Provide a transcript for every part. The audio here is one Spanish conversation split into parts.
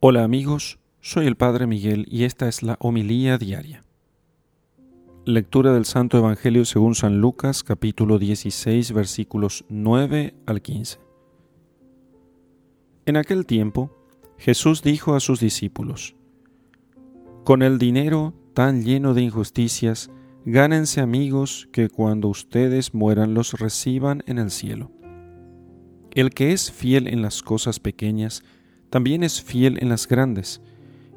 Hola amigos, soy el Padre Miguel y esta es la homilía diaria. Lectura del Santo Evangelio según San Lucas capítulo 16 versículos 9 al 15. En aquel tiempo, Jesús dijo a sus discípulos, Con el dinero tan lleno de injusticias, gánense amigos que cuando ustedes mueran los reciban en el cielo. El que es fiel en las cosas pequeñas, también es fiel en las grandes,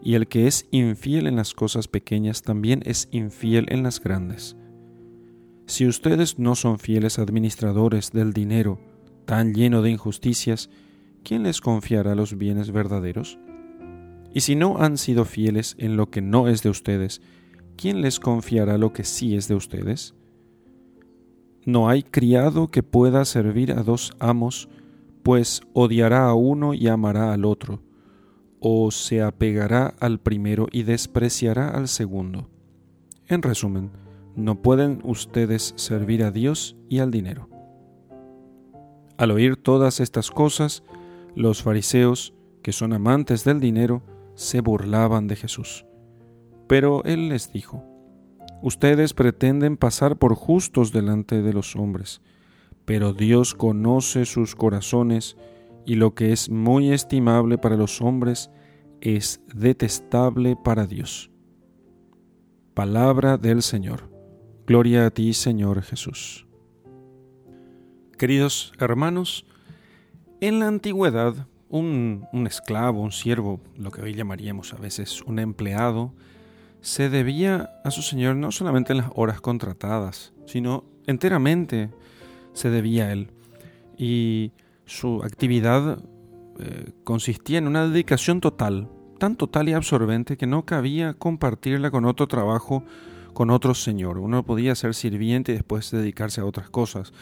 y el que es infiel en las cosas pequeñas también es infiel en las grandes. Si ustedes no son fieles administradores del dinero tan lleno de injusticias, ¿quién les confiará los bienes verdaderos? Y si no han sido fieles en lo que no es de ustedes, ¿quién les confiará lo que sí es de ustedes? No hay criado que pueda servir a dos amos, pues odiará a uno y amará al otro, o se apegará al primero y despreciará al segundo. En resumen, no pueden ustedes servir a Dios y al dinero. Al oír todas estas cosas, los fariseos, que son amantes del dinero, se burlaban de Jesús. Pero él les dijo, Ustedes pretenden pasar por justos delante de los hombres, pero Dios conoce sus corazones y lo que es muy estimable para los hombres es detestable para Dios. Palabra del Señor. Gloria a ti, Señor Jesús. Queridos hermanos, en la antigüedad, un, esclavo, un siervo, lo que hoy llamaríamos a veces un empleado, se debía a su señor no solamente en las horas contratadas, sino enteramente se debía a él. Y su actividad eh, consistía en una dedicación total, tan total y absorbente que no cabía compartirla con otro trabajo, con otro señor. Uno podía ser sirviente y después dedicarse a otras cosas,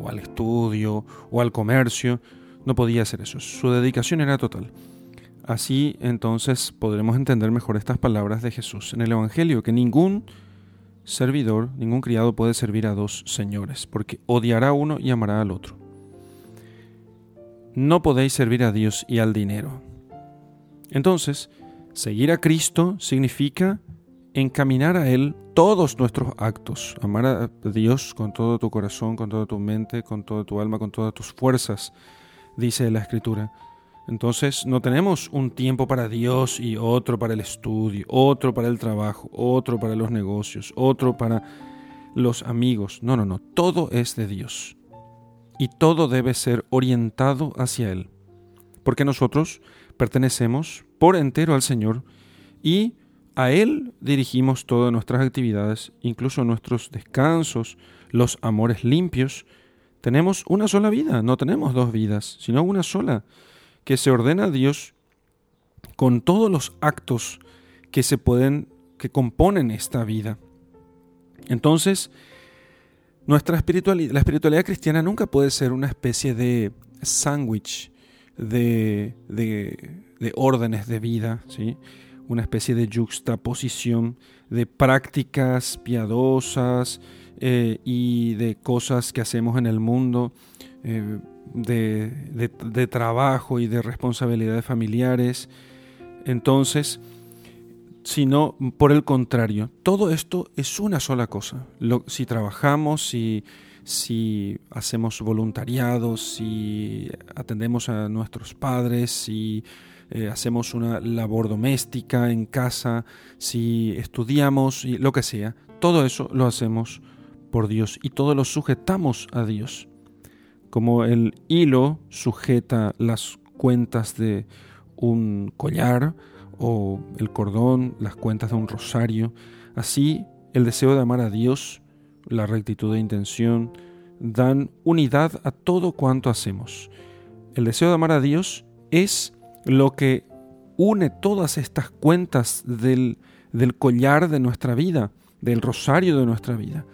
o al estudio, o al comercio. No podía hacer eso. Su dedicación era total. Así entonces podremos entender mejor estas palabras de Jesús en el Evangelio, que ningún servidor, ningún criado puede servir a dos señores, porque odiará a uno y amará al otro. No podéis servir a Dios y al dinero. Entonces, seguir a Cristo significa encaminar a Él todos nuestros actos, amar a Dios con todo tu corazón, con toda tu mente, con toda tu alma, con todas tus fuerzas, dice la Escritura. Entonces no tenemos un tiempo para Dios y otro para el estudio, otro para el trabajo, otro para los negocios, otro para los amigos. No, no, no, todo es de Dios. Y todo debe ser orientado hacia Él. Porque nosotros pertenecemos por entero al Señor y a Él dirigimos todas nuestras actividades, incluso nuestros descansos, los amores limpios. Tenemos una sola vida, no tenemos dos vidas, sino una sola que se ordena a Dios con todos los actos que se pueden, que componen esta vida. Entonces, nuestra espiritualidad, la espiritualidad cristiana nunca puede ser una especie de sándwich de, de, órdenes de vida, ¿sí? una especie de juxtaposición de prácticas piadosas eh, y de cosas que hacemos en el mundo. Eh, de, trabajo y de responsabilidades familiares. Entonces, sino por el contrario, todo esto es una sola cosa. si trabajamos, si, si hacemos voluntariados, si atendemos a nuestros padres, si eh, hacemos una labor doméstica en casa, si estudiamos, y lo que sea, todo eso lo hacemos por Dios y todo lo sujetamos a Dios como el hilo sujeta las cuentas de un collar o el cordón, las cuentas de un rosario, así el deseo de amar a Dios, la rectitud de intención, dan unidad a todo cuanto hacemos. El deseo de amar a Dios es lo que une todas estas cuentas del, del collar de nuestra vida, del rosario de nuestra vida.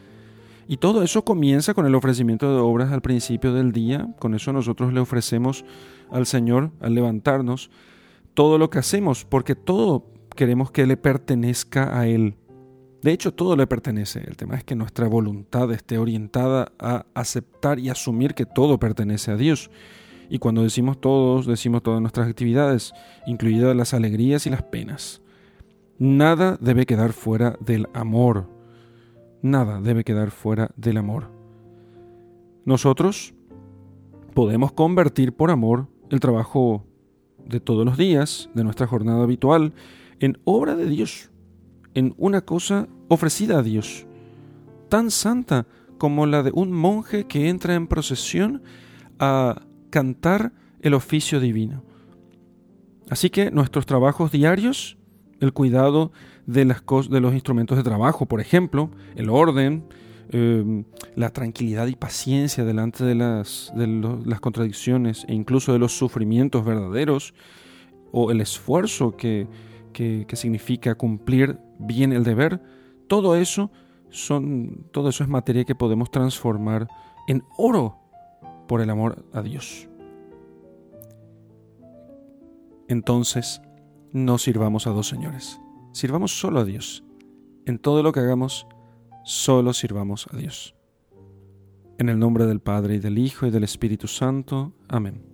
Y todo eso comienza con el ofrecimiento de obras al principio del día. Con eso nosotros le ofrecemos al Señor, al levantarnos, todo lo que hacemos, porque todo queremos que le pertenezca a Él. De hecho, todo le pertenece. El tema es que nuestra voluntad esté orientada a aceptar y asumir que todo pertenece a Dios. Y cuando decimos todos, decimos todas nuestras actividades, incluidas las alegrías y las penas. Nada debe quedar fuera del amor. Nada debe quedar fuera del amor. Nosotros podemos convertir por amor el trabajo de todos los días, de nuestra jornada habitual, en obra de Dios, en una cosa ofrecida a Dios, tan santa como la de un monje que entra en procesión a cantar el oficio divino. Así que nuestros trabajos diarios, el cuidado de, las de los instrumentos de trabajo, por ejemplo, el orden, em, la tranquilidad y paciencia delante de las, contradicciones e incluso de los sufrimientos verdaderos, o el esfuerzo que, que, que significa cumplir bien el deber, todo eso son, todo eso es materia que podemos transformar en oro por el amor a Dios. Entonces, no sirvamos a dos señores, sirvamos solo a Dios. En todo lo que hagamos, solo sirvamos a Dios. En el nombre del Padre y del Hijo y del Espíritu Santo. Amén.